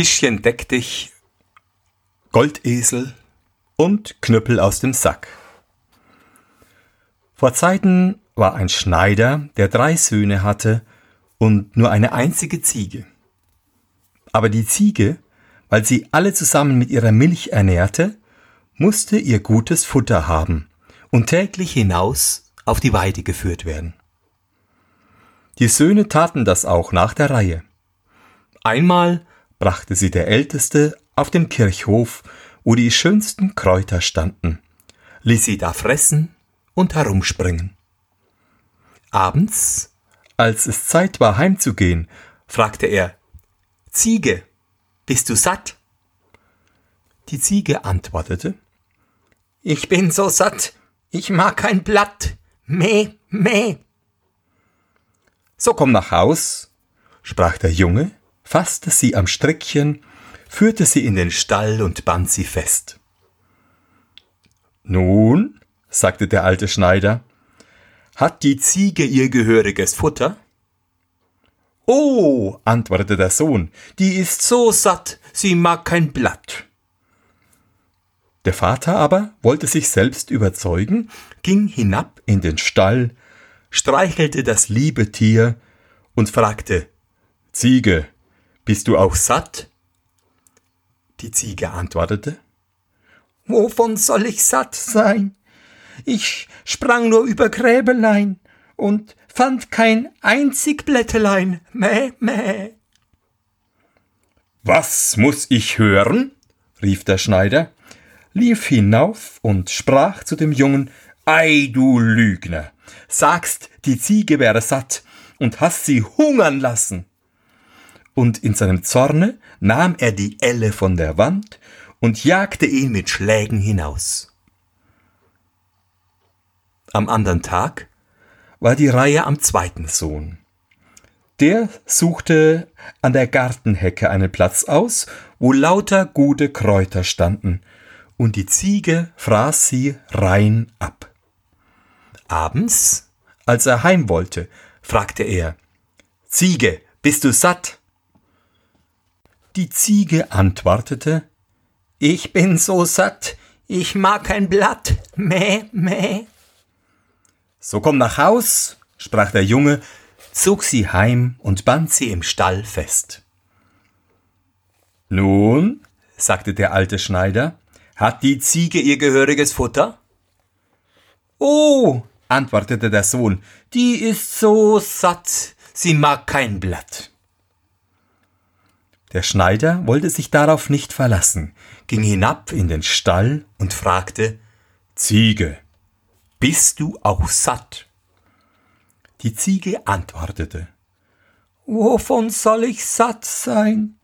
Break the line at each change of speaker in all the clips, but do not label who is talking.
Tischchen deck dich, Goldesel und Knüppel aus dem Sack. Vor Zeiten war ein Schneider, der drei Söhne hatte und nur eine einzige Ziege. Aber die Ziege, weil sie alle zusammen mit ihrer Milch ernährte, musste ihr gutes Futter haben und täglich hinaus auf die Weide geführt werden. Die Söhne taten das auch nach der Reihe. Einmal brachte sie der Älteste auf den Kirchhof, wo die schönsten Kräuter standen, ließ sie da fressen und herumspringen. Abends, als es Zeit war heimzugehen, fragte er Ziege, bist du satt? Die Ziege antwortete Ich bin so satt, ich mag kein Blatt. Meh, meh. So komm nach Haus, sprach der Junge fasste sie am Strickchen, führte sie in den Stall und band sie fest. Nun, sagte der alte Schneider, hat die Ziege ihr gehöriges Futter? Oh, antwortete der Sohn, die ist so satt, sie mag kein Blatt. Der Vater aber wollte sich selbst überzeugen, ging hinab in den Stall, streichelte das liebe Tier und fragte Ziege, bist du auch satt? Die Ziege antwortete, Wovon soll ich satt sein? Ich sprang nur über Gräbelein und fand kein einzig Blättelein. Mäh, mäh. Was muss ich hören? rief der Schneider, lief hinauf und sprach zu dem Jungen, Ei, du Lügner, sagst, die Ziege wäre satt und hast sie hungern lassen und in seinem Zorne nahm er die Elle von der Wand und jagte ihn mit Schlägen hinaus. Am anderen Tag war die Reihe am zweiten Sohn. Der suchte an der Gartenhecke einen Platz aus, wo lauter gute Kräuter standen, und die Ziege fraß sie rein ab. Abends, als er heim wollte, fragte er Ziege, bist du satt? Die Ziege antwortete Ich bin so satt, ich mag kein Blatt, meh, meh. So komm nach Haus, sprach der Junge, zog sie heim und band sie im Stall fest. Nun, sagte der alte Schneider, hat die Ziege ihr gehöriges Futter? Oh, antwortete der Sohn, die ist so satt, sie mag kein Blatt. Der Schneider wollte sich darauf nicht verlassen, ging hinab in den Stall und fragte Ziege, bist du auch satt? Die Ziege antwortete Wovon soll ich satt sein?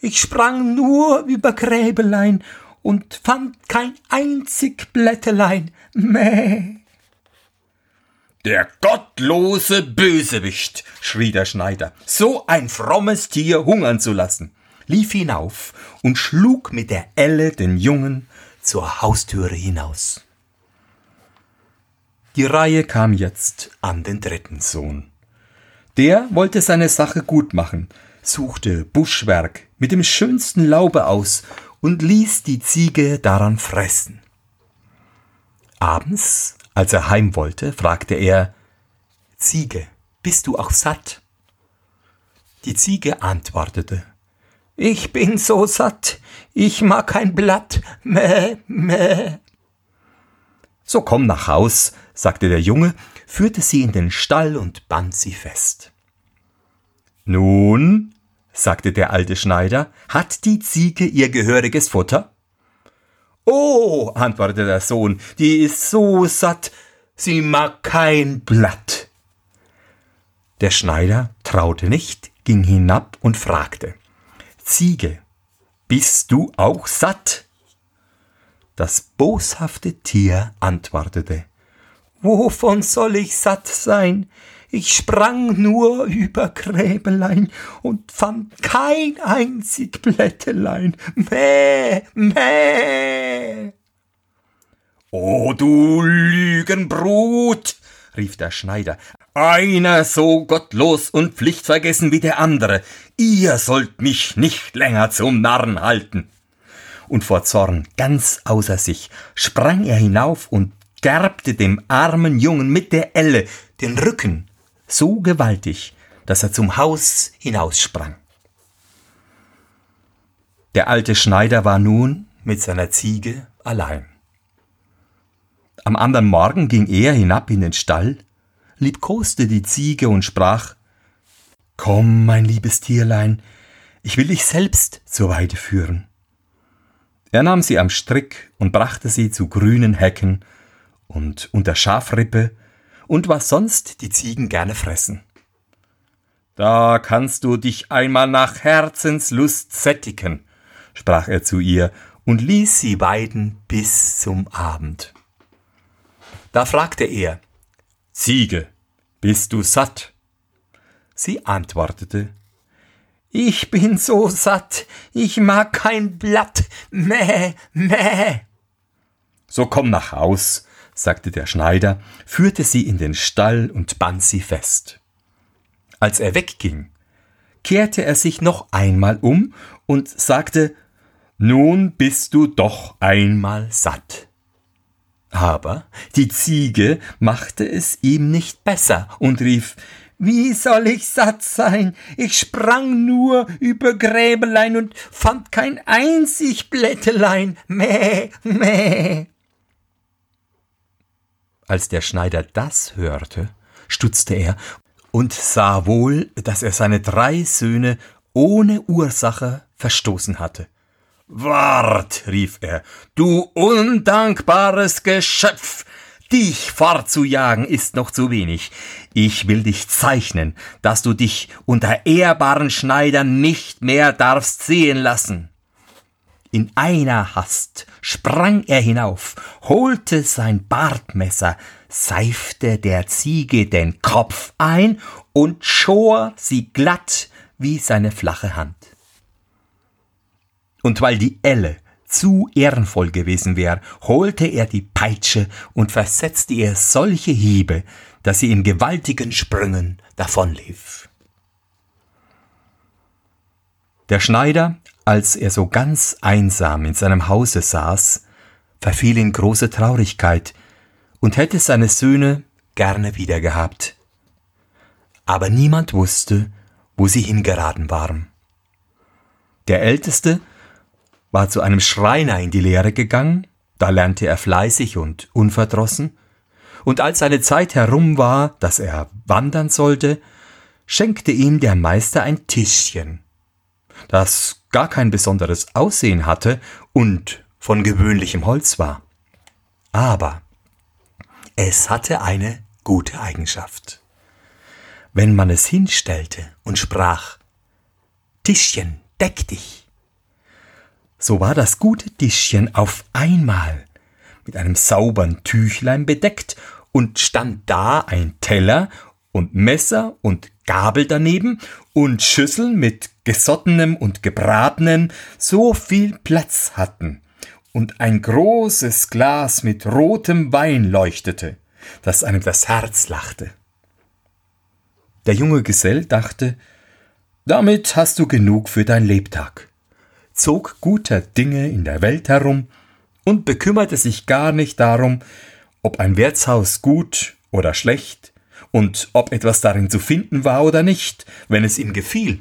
Ich sprang nur über Gräbelein und fand kein einzig Blättelein. Mäh. Der gottlose Bösewicht, schrie der Schneider, so ein frommes Tier hungern zu lassen, lief hinauf und schlug mit der Elle den Jungen zur Haustüre hinaus. Die Reihe kam jetzt an den dritten Sohn. Der wollte seine Sache gut machen, suchte Buschwerk mit dem schönsten Laube aus und ließ die Ziege daran fressen. Abends als er heim wollte, fragte er Ziege, bist du auch satt? Die Ziege antwortete Ich bin so satt, ich mag kein Blatt, mäh, mäh. So komm nach Haus, sagte der Junge, führte sie in den Stall und band sie fest. Nun, sagte der alte Schneider, hat die Ziege ihr gehöriges Futter? Oh, antwortete der Sohn, die ist so satt, sie mag kein Blatt. Der Schneider traute nicht, ging hinab und fragte Ziege, bist du auch satt? Das boshafte Tier antwortete Wovon soll ich satt sein? Ich sprang nur über Gräbelein und fand kein einzig Blättelein. Mäh, mäh. O du Lügenbrut, rief der Schneider, Einer so gottlos und pflichtvergessen wie der andere. Ihr sollt mich nicht länger zum Narren halten. Und vor Zorn, ganz außer sich, sprang er hinauf und gerbte dem armen Jungen mit der Elle den Rücken so gewaltig, dass er zum Haus hinaussprang. Der alte Schneider war nun mit seiner Ziege allein. Am anderen Morgen ging er hinab in den Stall, liebkoste die Ziege und sprach Komm, mein liebes Tierlein, ich will dich selbst zur Weide führen. Er nahm sie am Strick und brachte sie zu grünen Hecken und unter Schafrippe und was sonst die Ziegen gerne fressen. Da kannst du dich einmal nach Herzenslust sättigen, sprach er zu ihr und ließ sie weiden bis zum Abend. Da fragte er, Ziege, bist du satt? Sie antwortete, Ich bin so satt, ich mag kein Blatt, mäh, mäh. So komm nach Haus, sagte der Schneider, führte sie in den Stall und band sie fest. Als er wegging, kehrte er sich noch einmal um und sagte nun bist du doch einmal satt. Aber die Ziege machte es ihm nicht besser und rief Wie soll ich satt sein? Ich sprang nur über Gräbelein und fand kein einzig Blättelein. Mäh, mäh. Als der Schneider das hörte, stutzte er und sah wohl, dass er seine drei Söhne ohne Ursache verstoßen hatte. Wart, rief er, du undankbares Geschöpf! Dich fortzujagen ist noch zu wenig. Ich will dich zeichnen, dass du dich unter ehrbaren Schneidern nicht mehr darfst sehen lassen. In einer Hast sprang er hinauf, holte sein Bartmesser, seifte der Ziege den Kopf ein und schor sie glatt wie seine flache Hand. Und weil die Elle zu ehrenvoll gewesen wäre, holte er die Peitsche und versetzte ihr solche Hiebe, dass sie in gewaltigen Sprüngen davonlief. Der Schneider, als er so ganz einsam in seinem Hause saß, verfiel in große Traurigkeit und hätte seine Söhne gerne wiedergehabt. Aber niemand wusste, wo sie hingeraten waren. Der Älteste war zu einem Schreiner in die Lehre gegangen, da lernte er fleißig und unverdrossen, und als seine Zeit herum war, dass er wandern sollte, schenkte ihm der Meister ein Tischchen, das gar kein besonderes Aussehen hatte und von gewöhnlichem Holz war. Aber es hatte eine gute Eigenschaft. Wenn man es hinstellte und sprach Tischchen, deck dich, so war das gute Tischchen auf einmal mit einem saubern Tüchlein bedeckt und stand da ein Teller und Messer und Gabel daneben und Schüsseln mit gesottenem und gebratenem so viel Platz hatten und ein großes Glas mit rotem Wein leuchtete, dass einem das Herz lachte. Der junge Gesell dachte, damit hast du genug für dein Lebtag zog guter Dinge in der Welt herum und bekümmerte sich gar nicht darum, ob ein Wirtshaus gut oder schlecht und ob etwas darin zu finden war oder nicht, wenn es ihm gefiel.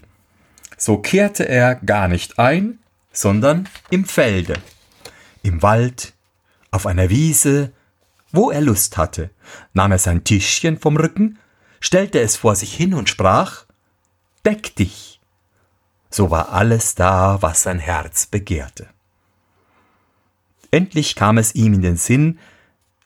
So kehrte er gar nicht ein, sondern im Felde, im Wald, auf einer Wiese, wo er Lust hatte, nahm er sein Tischchen vom Rücken, stellte es vor sich hin und sprach Deck dich. So war alles da, was sein Herz begehrte. Endlich kam es ihm in den Sinn,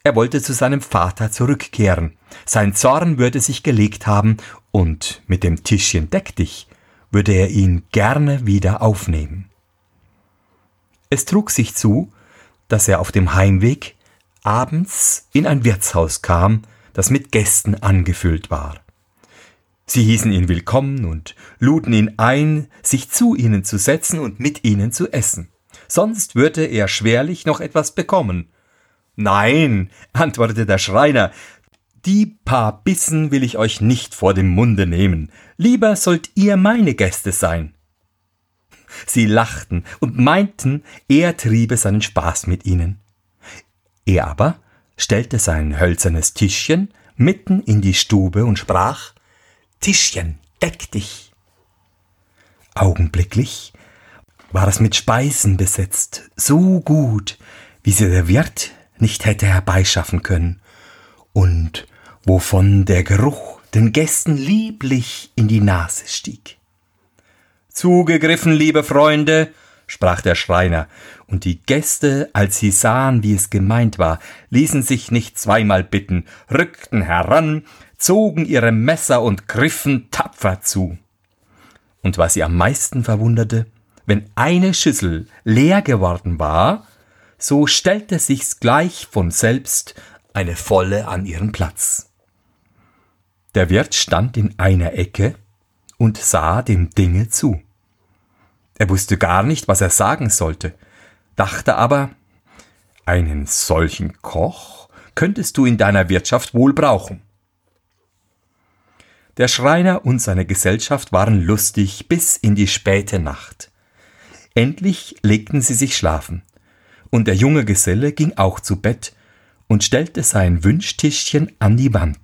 er wollte zu seinem Vater zurückkehren, sein Zorn würde sich gelegt haben, und mit dem Tischchen deck dich würde er ihn gerne wieder aufnehmen. Es trug sich zu, dass er auf dem Heimweg abends in ein Wirtshaus kam, das mit Gästen angefüllt war. Sie hießen ihn willkommen und luden ihn ein, sich zu ihnen zu setzen und mit ihnen zu essen. Sonst würde er schwerlich noch etwas bekommen. Nein, antwortete der Schreiner, Die paar Bissen will ich euch nicht vor dem Munde nehmen. Lieber sollt ihr meine Gäste sein. Sie lachten und meinten, er triebe seinen Spaß mit ihnen. Er aber stellte sein hölzernes Tischchen mitten in die Stube und sprach Tischchen, deck dich. Augenblicklich war es mit Speisen besetzt, so gut, wie sie der Wirt nicht hätte herbeischaffen können, und wovon der Geruch den Gästen lieblich in die Nase stieg. Zugegriffen, liebe Freunde, sprach der Schreiner, und die Gäste, als sie sahen, wie es gemeint war, ließen sich nicht zweimal bitten, rückten heran, zogen ihre Messer und griffen tapfer zu. Und was sie am meisten verwunderte, wenn eine Schüssel leer geworden war, so stellte sich's gleich von selbst eine volle an ihren Platz. Der Wirt stand in einer Ecke und sah dem Dinge zu. Er wusste gar nicht, was er sagen sollte, dachte aber, einen solchen Koch könntest du in deiner Wirtschaft wohl brauchen. Der Schreiner und seine Gesellschaft waren lustig bis in die späte Nacht. Endlich legten sie sich schlafen, und der junge Geselle ging auch zu Bett und stellte sein Wünschtischchen an die Wand.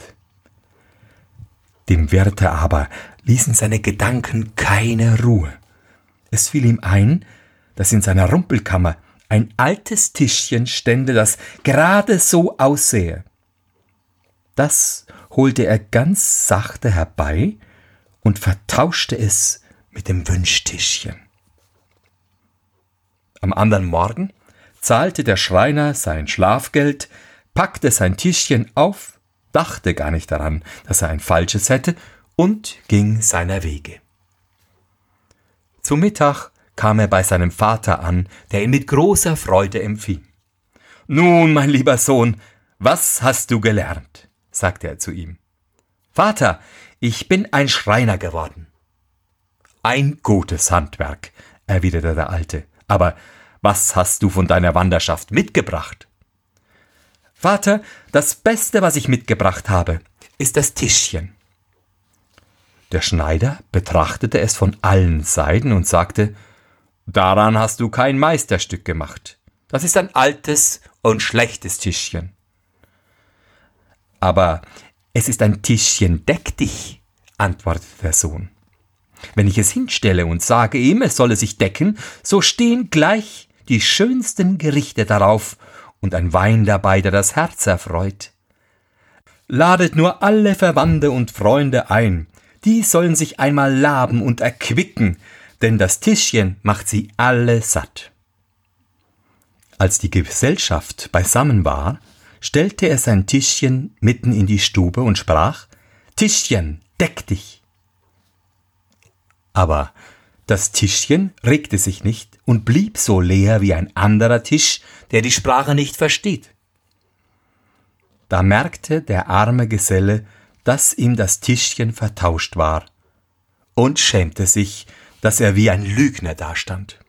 Dem Wärter aber ließen seine Gedanken keine Ruhe. Es fiel ihm ein, dass in seiner Rumpelkammer ein altes Tischchen stände, das gerade so aussähe. Das holte er ganz sachte herbei und vertauschte es mit dem Wünschtischchen. Am anderen Morgen zahlte der Schreiner sein Schlafgeld, packte sein Tischchen auf, dachte gar nicht daran, dass er ein falsches hätte, und ging seiner Wege. Zu Mittag kam er bei seinem Vater an, der ihn mit großer Freude empfing. Nun, mein lieber Sohn, was hast du gelernt? sagte er zu ihm. Vater, ich bin ein Schreiner geworden. Ein gutes Handwerk, erwiderte der Alte. Aber was hast du von deiner Wanderschaft mitgebracht? Vater, das Beste, was ich mitgebracht habe, ist das Tischchen. Der Schneider betrachtete es von allen Seiten und sagte, Daran hast du kein Meisterstück gemacht. Das ist ein altes und schlechtes Tischchen. Aber es ist ein Tischchen, deck dich, antwortete der Sohn. Wenn ich es hinstelle und sage ihm, es solle sich decken, so stehen gleich die schönsten Gerichte darauf und ein Wein dabei, der das Herz erfreut. Ladet nur alle Verwandte und Freunde ein, die sollen sich einmal laben und erquicken, denn das Tischchen macht sie alle satt. Als die Gesellschaft beisammen war, stellte er sein Tischchen mitten in die Stube und sprach Tischchen, deck dich. Aber das Tischchen regte sich nicht und blieb so leer wie ein anderer Tisch, der die Sprache nicht versteht. Da merkte der arme Geselle, dass ihm das Tischchen vertauscht war, und schämte sich, dass er wie ein Lügner dastand.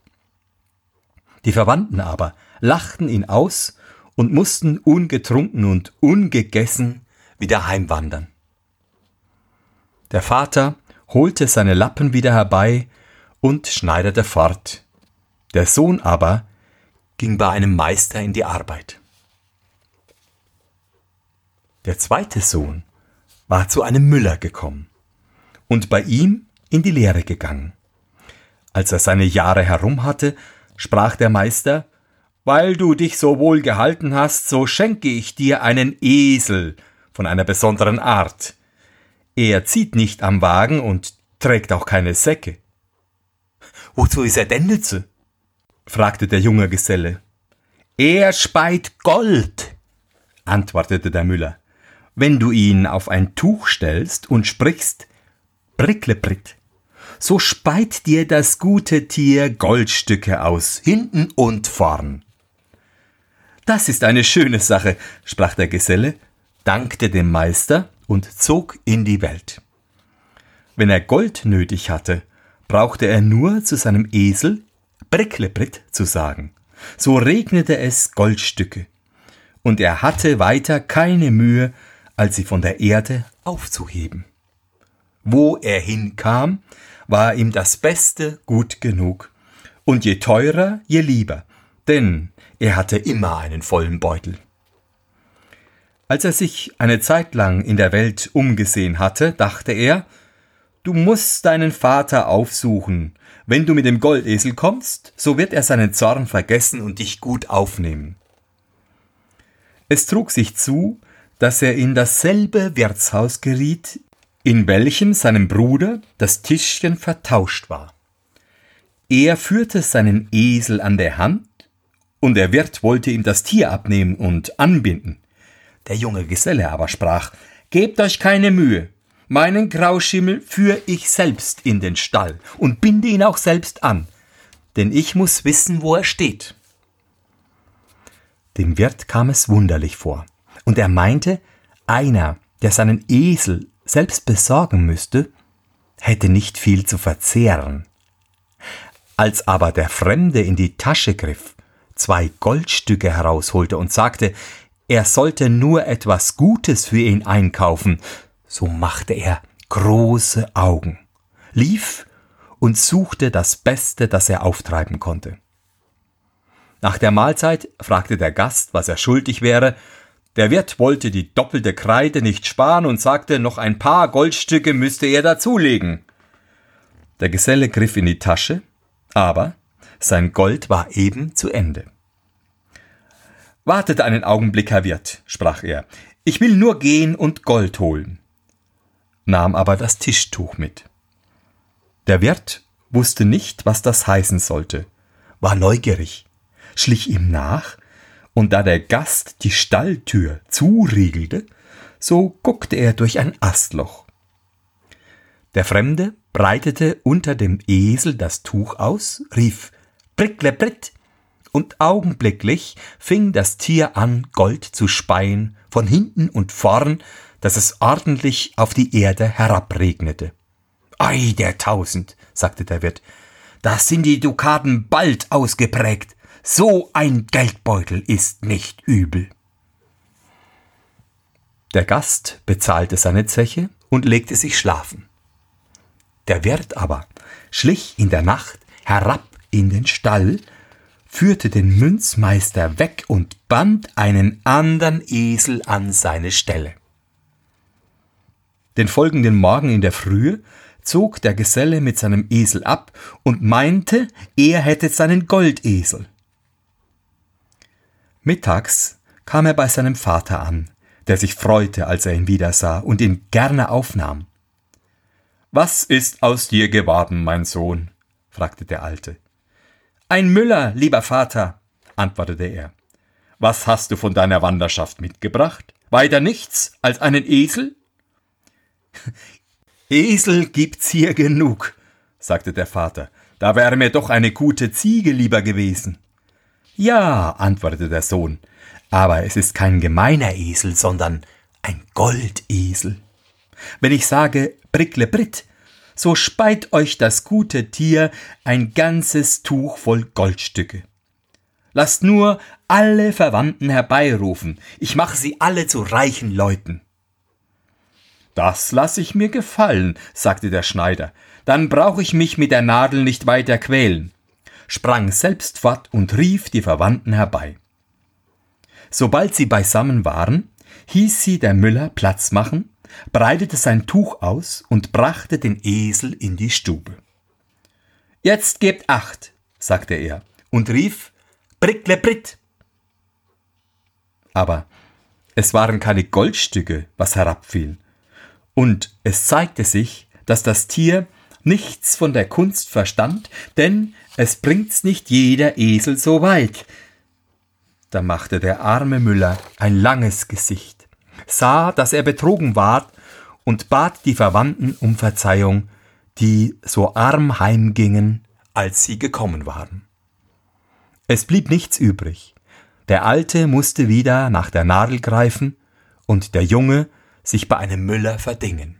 Die Verwandten aber lachten ihn aus und mussten ungetrunken und ungegessen wieder heimwandern. Der Vater holte seine Lappen wieder herbei und schneiderte fort. Der Sohn aber ging bei einem Meister in die Arbeit. Der zweite Sohn war zu einem Müller gekommen und bei ihm in die Lehre gegangen. Als er seine Jahre herum hatte, sprach der Meister Weil du dich so wohl gehalten hast, so schenke ich dir einen Esel von einer besonderen Art. Er zieht nicht am Wagen und trägt auch keine Säcke. Wozu ist er denn nütze? fragte der junge Geselle. Er speit Gold, antwortete der Müller. Wenn du ihn auf ein Tuch stellst und sprichst Bricklebritt, so speit dir das gute Tier Goldstücke aus, hinten und vorn. Das ist eine schöne Sache, sprach der Geselle, dankte dem Meister und zog in die Welt. Wenn er Gold nötig hatte, brauchte er nur zu seinem Esel Bricklebritt zu sagen. So regnete es Goldstücke. Und er hatte weiter keine Mühe, als sie von der Erde aufzuheben. Wo er hinkam, war ihm das Beste gut genug, und je teurer, je lieber, denn er hatte immer einen vollen Beutel. Als er sich eine Zeit lang in der Welt umgesehen hatte, dachte er, Du musst deinen Vater aufsuchen. Wenn du mit dem Goldesel kommst, so wird er seinen Zorn vergessen und dich gut aufnehmen. Es trug sich zu, dass er in dasselbe Wirtshaus geriet, in welchem seinem Bruder das Tischchen vertauscht war. Er führte seinen Esel an der Hand, und der Wirt wollte ihm das Tier abnehmen und anbinden. Der junge Geselle aber sprach Gebt euch keine Mühe, meinen Grauschimmel führ ich selbst in den Stall und binde ihn auch selbst an, denn ich muss wissen, wo er steht. Dem Wirt kam es wunderlich vor, und er meinte, einer, der seinen Esel selbst besorgen müsste, hätte nicht viel zu verzehren. Als aber der Fremde in die Tasche griff, zwei Goldstücke herausholte und sagte, er sollte nur etwas Gutes für ihn einkaufen, so machte er große Augen, lief und suchte das Beste, das er auftreiben konnte. Nach der Mahlzeit fragte der Gast, was er schuldig wäre, der Wirt wollte die doppelte Kreide nicht sparen und sagte, noch ein paar Goldstücke müsste er dazulegen. Der Geselle griff in die Tasche, aber sein Gold war eben zu Ende. Wartet einen Augenblick, Herr Wirt, sprach er, ich will nur gehen und Gold holen, nahm aber das Tischtuch mit. Der Wirt wusste nicht, was das heißen sollte, war neugierig, schlich ihm nach und da der Gast die Stalltür zuriegelte, so guckte er durch ein Astloch. Der Fremde breitete unter dem Esel das Tuch aus, rief Bricklebritt, und augenblicklich fing das Tier an, Gold zu speien, von hinten und vorn, dass es ordentlich auf die Erde herabregnete. Ei der Tausend, sagte der Wirt, da sind die Dukaten bald ausgeprägt. So ein Geldbeutel ist nicht übel. Der Gast bezahlte seine Zeche und legte sich schlafen. Der Wirt aber schlich in der Nacht herab in den Stall, führte den Münzmeister weg und band einen andern Esel an seine Stelle. Den folgenden Morgen in der Frühe zog der Geselle mit seinem Esel ab und meinte, er hätte seinen Goldesel. Mittags kam er bei seinem Vater an, der sich freute, als er ihn wiedersah und ihn gerne aufnahm. Was ist aus dir geworden, mein Sohn? fragte der Alte. Ein Müller, lieber Vater, antwortete er. Was hast du von deiner Wanderschaft mitgebracht? Weiter nichts als einen Esel? Esel gibt's hier genug, sagte der Vater. Da wäre mir doch eine gute Ziege lieber gewesen. Ja, antwortete der Sohn, aber es ist kein gemeiner Esel, sondern ein Goldesel. Wenn ich sage Brickle Britt, so speit euch das gute Tier ein ganzes Tuch voll Goldstücke. Lasst nur alle Verwandten herbeirufen, ich mache sie alle zu reichen Leuten. Das lass ich mir gefallen, sagte der Schneider, dann brauch ich mich mit der Nadel nicht weiter quälen sprang selbst fort und rief die Verwandten herbei. Sobald sie beisammen waren, hieß sie der Müller Platz machen, breitete sein Tuch aus und brachte den Esel in die Stube. Jetzt gebt acht, sagte er und rief Brickle Britt. Aber es waren keine Goldstücke, was herabfiel, und es zeigte sich, dass das Tier nichts von der Kunst verstand, denn es bringt's nicht jeder Esel so weit. Da machte der arme Müller ein langes Gesicht, sah, dass er betrogen ward und bat die Verwandten um Verzeihung, die so arm heimgingen, als sie gekommen waren. Es blieb nichts übrig. Der Alte musste wieder nach der Nadel greifen und der Junge sich bei einem Müller verdingen.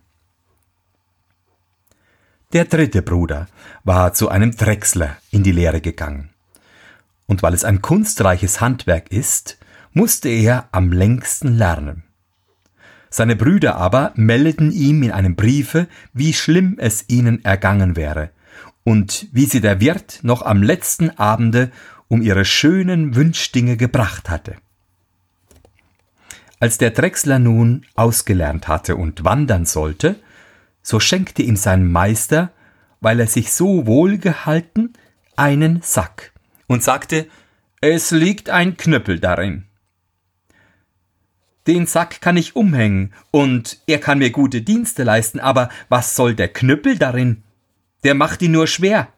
Der dritte Bruder war zu einem Drechsler in die Lehre gegangen. Und weil es ein kunstreiches Handwerk ist, musste er am längsten lernen. Seine Brüder aber meldeten ihm in einem Briefe, wie schlimm es ihnen ergangen wäre und wie sie der Wirt noch am letzten Abende um ihre schönen Wünschdinge gebracht hatte. Als der Drechsler nun ausgelernt hatte und wandern sollte, so schenkte ihm sein Meister, weil er sich so wohl gehalten, einen Sack und sagte, es liegt ein Knüppel darin. Den Sack kann ich umhängen und er kann mir gute Dienste leisten, aber was soll der Knüppel darin? Der macht ihn nur schwer.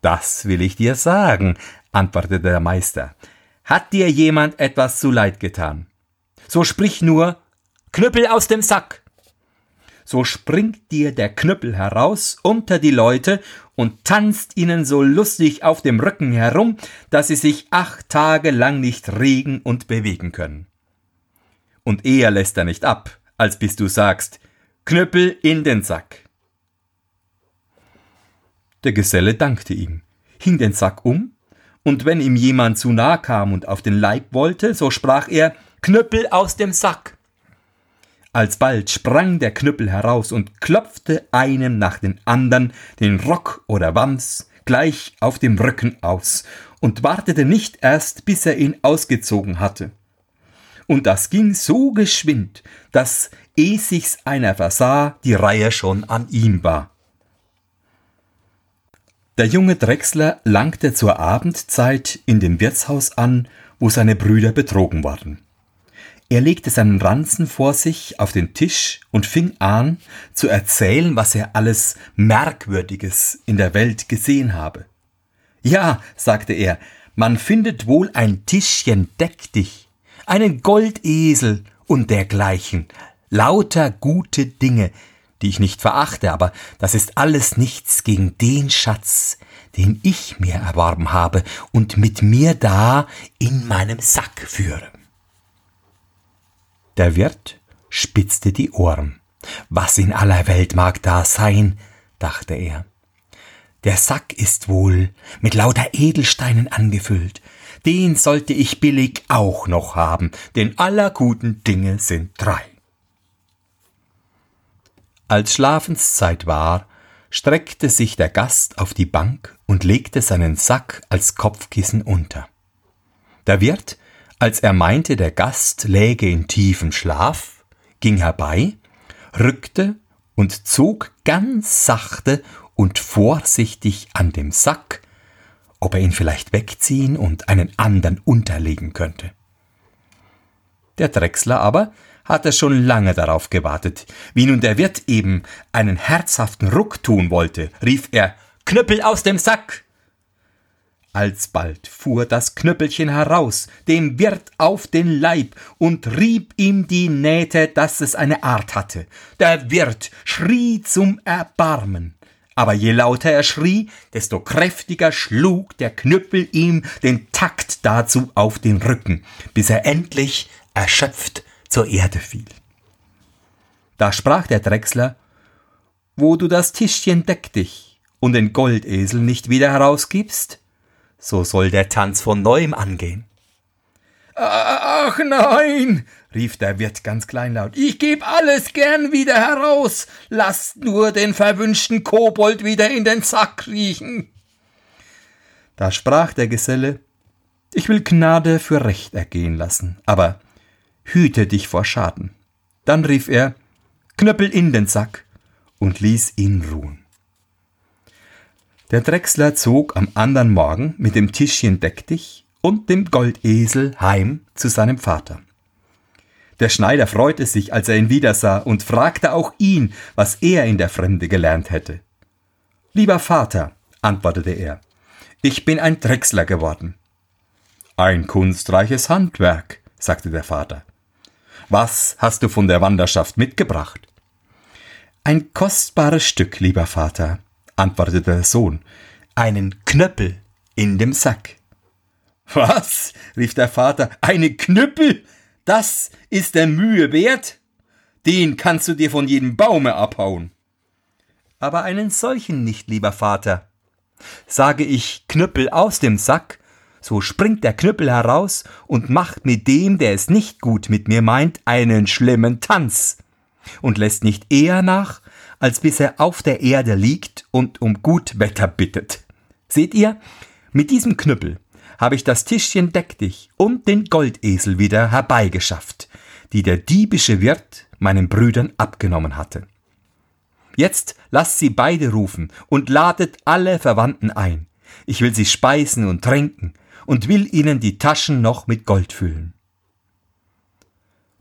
Das will ich dir sagen, antwortete der Meister. Hat dir jemand etwas zu Leid getan? So sprich nur Knüppel aus dem Sack. So springt dir der Knüppel heraus unter die Leute und tanzt ihnen so lustig auf dem Rücken herum, dass sie sich acht Tage lang nicht regen und bewegen können und eher lässt er nicht ab, als bis du sagst, Knüppel in den Sack. Der Geselle dankte ihm, hing den Sack um, und wenn ihm jemand zu nah kam und auf den Leib wollte, so sprach er, Knüppel aus dem Sack. Alsbald sprang der Knüppel heraus und klopfte einem nach den andern den Rock oder Wams gleich auf dem Rücken aus und wartete nicht erst, bis er ihn ausgezogen hatte und das ging so geschwind, dass, eh sich's einer versah, die Reihe schon an ihm war. Der junge Drechsler langte zur Abendzeit in dem Wirtshaus an, wo seine Brüder betrogen waren. Er legte seinen Ranzen vor sich auf den Tisch und fing an zu erzählen, was er alles Merkwürdiges in der Welt gesehen habe. Ja, sagte er, man findet wohl ein Tischchen deck dich, einen Goldesel und dergleichen. Lauter gute Dinge, die ich nicht verachte, aber das ist alles nichts gegen den Schatz, den ich mir erworben habe und mit mir da in meinem Sack führe. Der Wirt spitzte die Ohren. Was in aller Welt mag da sein? dachte er. Der Sack ist wohl mit lauter Edelsteinen angefüllt, den sollte ich billig auch noch haben, denn aller guten Dinge sind drei. Als Schlafenszeit war, streckte sich der Gast auf die Bank und legte seinen Sack als Kopfkissen unter. Der Wirt, als er meinte, der Gast läge in tiefem Schlaf, ging herbei, rückte und zog ganz sachte und vorsichtig an dem Sack, ob er ihn vielleicht wegziehen und einen anderen unterlegen könnte. Der Drechsler aber hatte schon lange darauf gewartet. Wie nun der Wirt eben einen herzhaften Ruck tun wollte, rief er Knüppel aus dem Sack. Alsbald fuhr das Knüppelchen heraus, dem Wirt auf den Leib und rieb ihm die Nähte, dass es eine Art hatte. Der Wirt schrie zum Erbarmen. Aber je lauter er schrie, desto kräftiger schlug der Knüppel ihm den Takt dazu auf den Rücken, bis er endlich erschöpft zur Erde fiel. Da sprach der Drechsler, wo du das Tischchen deck dich und den Goldesel nicht wieder herausgibst, so soll der Tanz von neuem angehen.
Ach nein, rief der Wirt ganz kleinlaut, ich geb alles gern wieder heraus, lasst nur den verwünschten Kobold wieder in den Sack riechen.
Da sprach der Geselle, ich will Gnade für Recht ergehen lassen, aber hüte dich vor Schaden. Dann rief er, Knöppel in den Sack und ließ ihn ruhen. Der Drechsler zog am andern Morgen mit dem Tischchen deck dich und dem Goldesel heim zu seinem Vater. Der Schneider freute sich, als er ihn wiedersah, und fragte auch ihn, was er in der Fremde gelernt hätte. Lieber Vater, antwortete er, ich bin ein Drechsler geworden. Ein kunstreiches Handwerk, sagte der Vater. Was hast du von der Wanderschaft mitgebracht? Ein kostbares Stück, lieber Vater, antwortete der Sohn, einen Knöppel in dem Sack.
Was? rief der Vater. Eine Knüppel? Das ist der Mühe wert? Den kannst du dir von jedem Baume abhauen.
Aber einen solchen nicht, lieber Vater. Sage ich Knüppel aus dem Sack, so springt der Knüppel heraus und macht mit dem, der es nicht gut mit mir meint, einen schlimmen Tanz und lässt nicht eher nach, als bis er auf der Erde liegt und um gut Wetter bittet. Seht ihr, mit diesem Knüppel habe ich das Tischchen deck dich und den Goldesel wieder herbeigeschafft, die der diebische Wirt meinen Brüdern abgenommen hatte. Jetzt lasst sie beide rufen und ladet alle Verwandten ein. Ich will sie speisen und trinken und will ihnen die Taschen noch mit Gold füllen.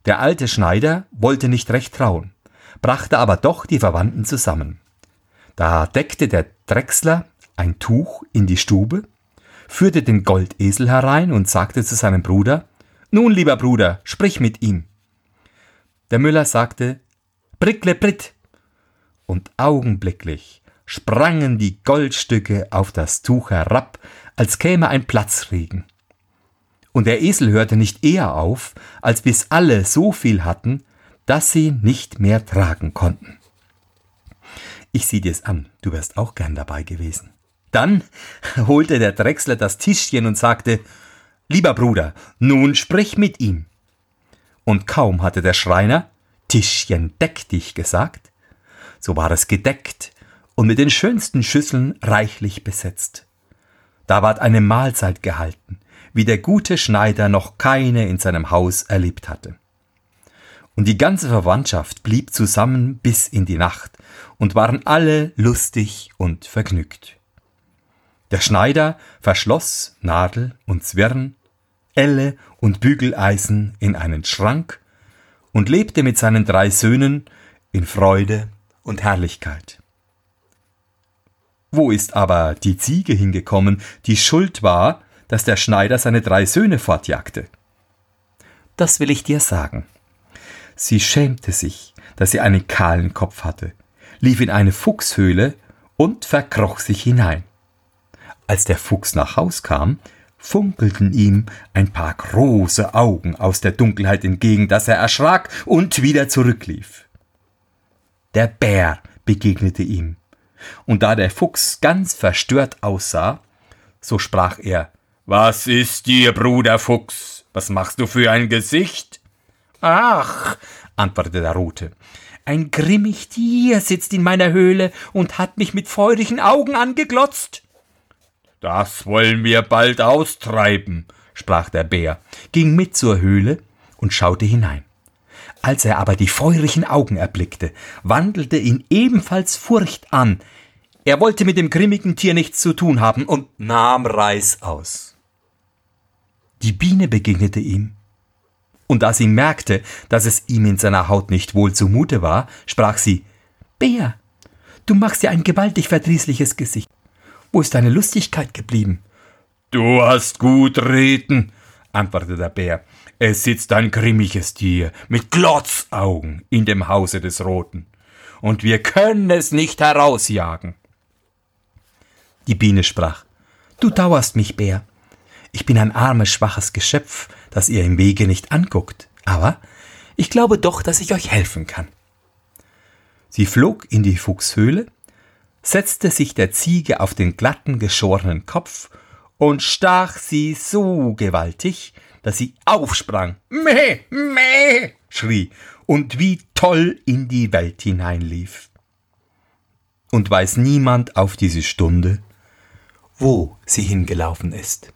Der alte Schneider wollte nicht recht trauen, brachte aber doch die Verwandten zusammen. Da deckte der Drechsler ein Tuch in die Stube, führte den Goldesel herein und sagte zu seinem Bruder, Nun, lieber Bruder, sprich mit ihm. Der Müller sagte, Brickle Britt, und augenblicklich sprangen die Goldstücke auf das Tuch herab, als käme ein Platzregen. Und der Esel hörte nicht eher auf, als bis alle so viel hatten, dass sie nicht mehr tragen konnten. Ich sieh dir's an, du wärst auch gern dabei gewesen. Dann holte der Drechsler das Tischchen und sagte, Lieber Bruder, nun sprich mit ihm. Und kaum hatte der Schreiner Tischchen deck dich gesagt, so war es gedeckt und mit den schönsten Schüsseln reichlich besetzt. Da ward eine Mahlzeit gehalten, wie der gute Schneider noch keine in seinem Haus erlebt hatte. Und die ganze Verwandtschaft blieb zusammen bis in die Nacht und waren alle lustig und vergnügt. Der Schneider verschloss Nadel und Zwirn, Elle und Bügeleisen in einen Schrank und lebte mit seinen drei Söhnen in Freude und Herrlichkeit. Wo ist aber die Ziege hingekommen, die schuld war, dass der Schneider seine drei Söhne fortjagte? Das will ich dir sagen. Sie schämte sich, dass sie einen kahlen Kopf hatte, lief in eine Fuchshöhle und verkroch sich hinein. Als der Fuchs nach Haus kam, funkelten ihm ein paar große Augen aus der Dunkelheit entgegen, dass er erschrak und wieder zurücklief. Der Bär begegnete ihm, und da der Fuchs ganz verstört aussah, so sprach er Was ist dir, Bruder Fuchs? Was machst du für ein Gesicht? Ach, antwortete der Rote, ein grimmig Tier sitzt in meiner Höhle und hat mich mit feurigen Augen angeglotzt. Das wollen wir bald austreiben, sprach der Bär, ging mit zur Höhle und schaute hinein. Als er aber die feurigen Augen erblickte, wandelte ihn ebenfalls Furcht an. Er wollte mit dem grimmigen Tier nichts zu tun haben und nahm Reis aus. Die Biene begegnete ihm. Und da sie merkte, dass es ihm in seiner Haut nicht wohl zumute war, sprach sie Bär, du machst ja ein gewaltig verdrießliches Gesicht. Wo ist deine Lustigkeit geblieben? Du hast gut reden, antwortete der Bär. Es sitzt ein grimmiges Tier mit Glotzaugen in dem Hause des Roten, und wir können es nicht herausjagen. Die Biene sprach Du dauerst mich, Bär. Ich bin ein armes, schwaches Geschöpf, das ihr im Wege nicht anguckt, aber ich glaube doch, dass ich euch helfen kann. Sie flog in die Fuchshöhle, setzte sich der Ziege auf den glatten, geschorenen Kopf und stach sie so gewaltig, dass sie aufsprang, meh, meh, schrie und wie toll in die Welt hineinlief. Und weiß niemand auf diese Stunde, wo sie hingelaufen ist.